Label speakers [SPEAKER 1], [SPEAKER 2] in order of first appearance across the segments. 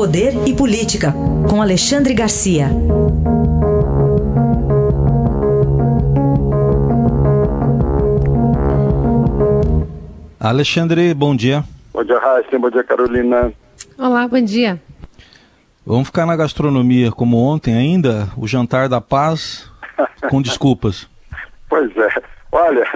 [SPEAKER 1] Poder e Política, com Alexandre Garcia.
[SPEAKER 2] Alexandre, bom dia.
[SPEAKER 3] Bom dia, Raíssa. Bom dia, Carolina.
[SPEAKER 4] Olá, bom dia.
[SPEAKER 2] Vamos ficar na gastronomia como ontem ainda? O jantar da paz, com desculpas.
[SPEAKER 3] Pois é. Olha,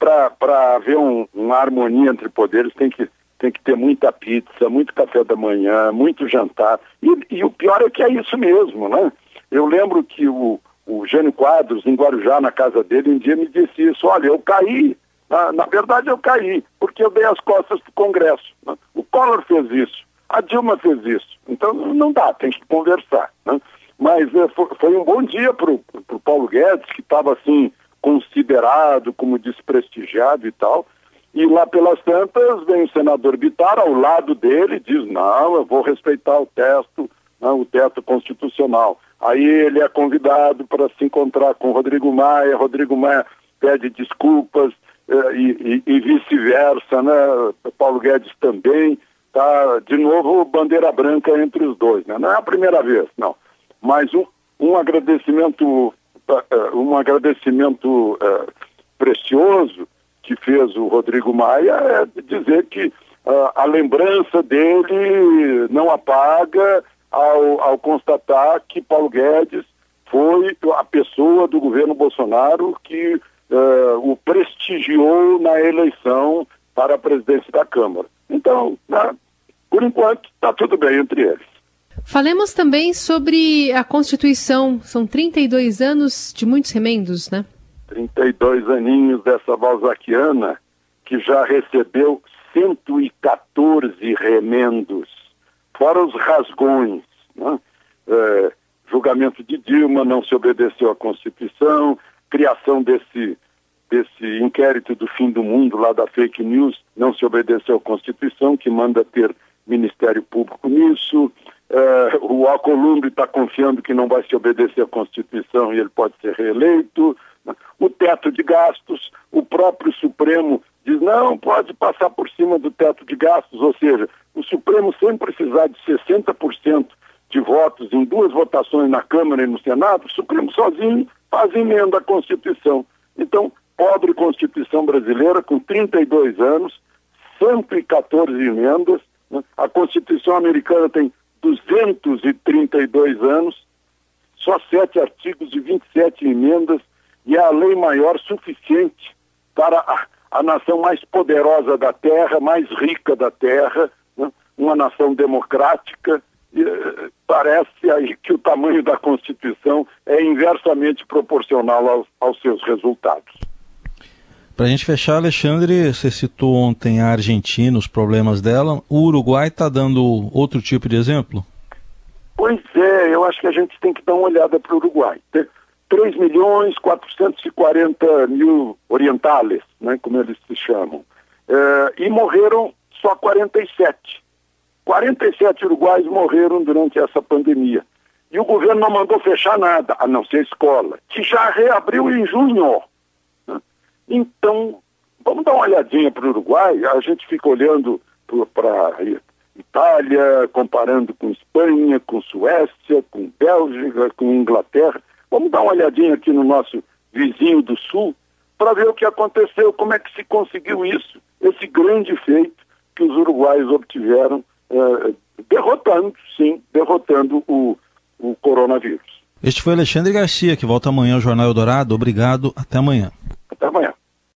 [SPEAKER 3] para haver um, uma harmonia entre poderes tem que, tem que ter muita pizza, muito café da manhã, muito jantar. E, e o pior é que é isso mesmo, né? Eu lembro que o, o Jânio Quadros, em Guarujá, na casa dele, um dia me disse isso, olha, eu caí, na, na verdade eu caí, porque eu dei as costas para o Congresso. Né? O Collor fez isso, a Dilma fez isso. Então não dá, tem que conversar. Né? Mas é, foi, foi, um bom dia para o Paulo Guedes, que estava assim, considerado como desprestigiado e tal. E lá pelas tantas vem o senador Bitar ao lado dele diz, não, eu vou respeitar o teto, não, o teto constitucional. Aí ele é convidado para se encontrar com Rodrigo Maia, Rodrigo Maia pede desculpas eh, e, e, e vice-versa, né? Paulo Guedes também, tá? De novo, bandeira branca entre os dois, né? Não é a primeira vez, não. Mas um, um agradecimento eh, um agradecimento uh, precioso que fez o Rodrigo Maia é dizer que uh, a lembrança dele não apaga ao, ao constatar que Paulo Guedes foi a pessoa do governo Bolsonaro que uh, o prestigiou na eleição para a presidência da Câmara. Então, né, por enquanto, está tudo bem entre eles.
[SPEAKER 4] Falemos também sobre a Constituição. São 32 anos de muitos remendos, né?
[SPEAKER 3] 32 aninhos dessa Balzaquiana, que já recebeu 114 remendos, fora os rasgões. Né? É, julgamento de Dilma, não se obedeceu à Constituição, criação desse, desse inquérito do fim do mundo lá da fake news, não se obedeceu à Constituição, que manda ter Ministério Público nisso, Uh, o Alcolumbre está confiando que não vai se obedecer à Constituição e ele pode ser reeleito. O teto de gastos, o próprio Supremo diz não, pode passar por cima do teto de gastos, ou seja, o Supremo sem precisar de 60% de votos em duas votações na Câmara e no Senado, o Supremo sozinho faz emenda à Constituição. Então, pobre Constituição brasileira, com 32 anos, 114 emendas, né? a Constituição americana tem 232 anos, só sete artigos e 27 emendas, e a lei maior suficiente para a, a nação mais poderosa da Terra, mais rica da Terra, né? uma nação democrática. E, eh, parece aí que o tamanho da Constituição é inversamente proporcional aos, aos seus resultados.
[SPEAKER 2] Para a gente fechar, Alexandre, você citou ontem a Argentina, os problemas dela. O Uruguai está dando outro tipo de exemplo?
[SPEAKER 3] Pois é, eu acho que a gente tem que dar uma olhada para o Uruguai. 3 milhões 440 mil orientales, né, como eles se chamam. É, e morreram só 47. 47 uruguais morreram durante essa pandemia. E o governo não mandou fechar nada, a não ser a escola, que já reabriu em junho. Então, vamos dar uma olhadinha para o Uruguai, a gente fica olhando para Itália, comparando com Espanha, com Suécia, com Bélgica, com Inglaterra. Vamos dar uma olhadinha aqui no nosso vizinho do Sul para ver o que aconteceu, como é que se conseguiu isso, esse grande feito que os uruguaios obtiveram, eh, derrotando, sim, derrotando o, o coronavírus.
[SPEAKER 2] Este foi Alexandre Garcia, que volta amanhã ao Jornal Eldorado. Obrigado, até amanhã.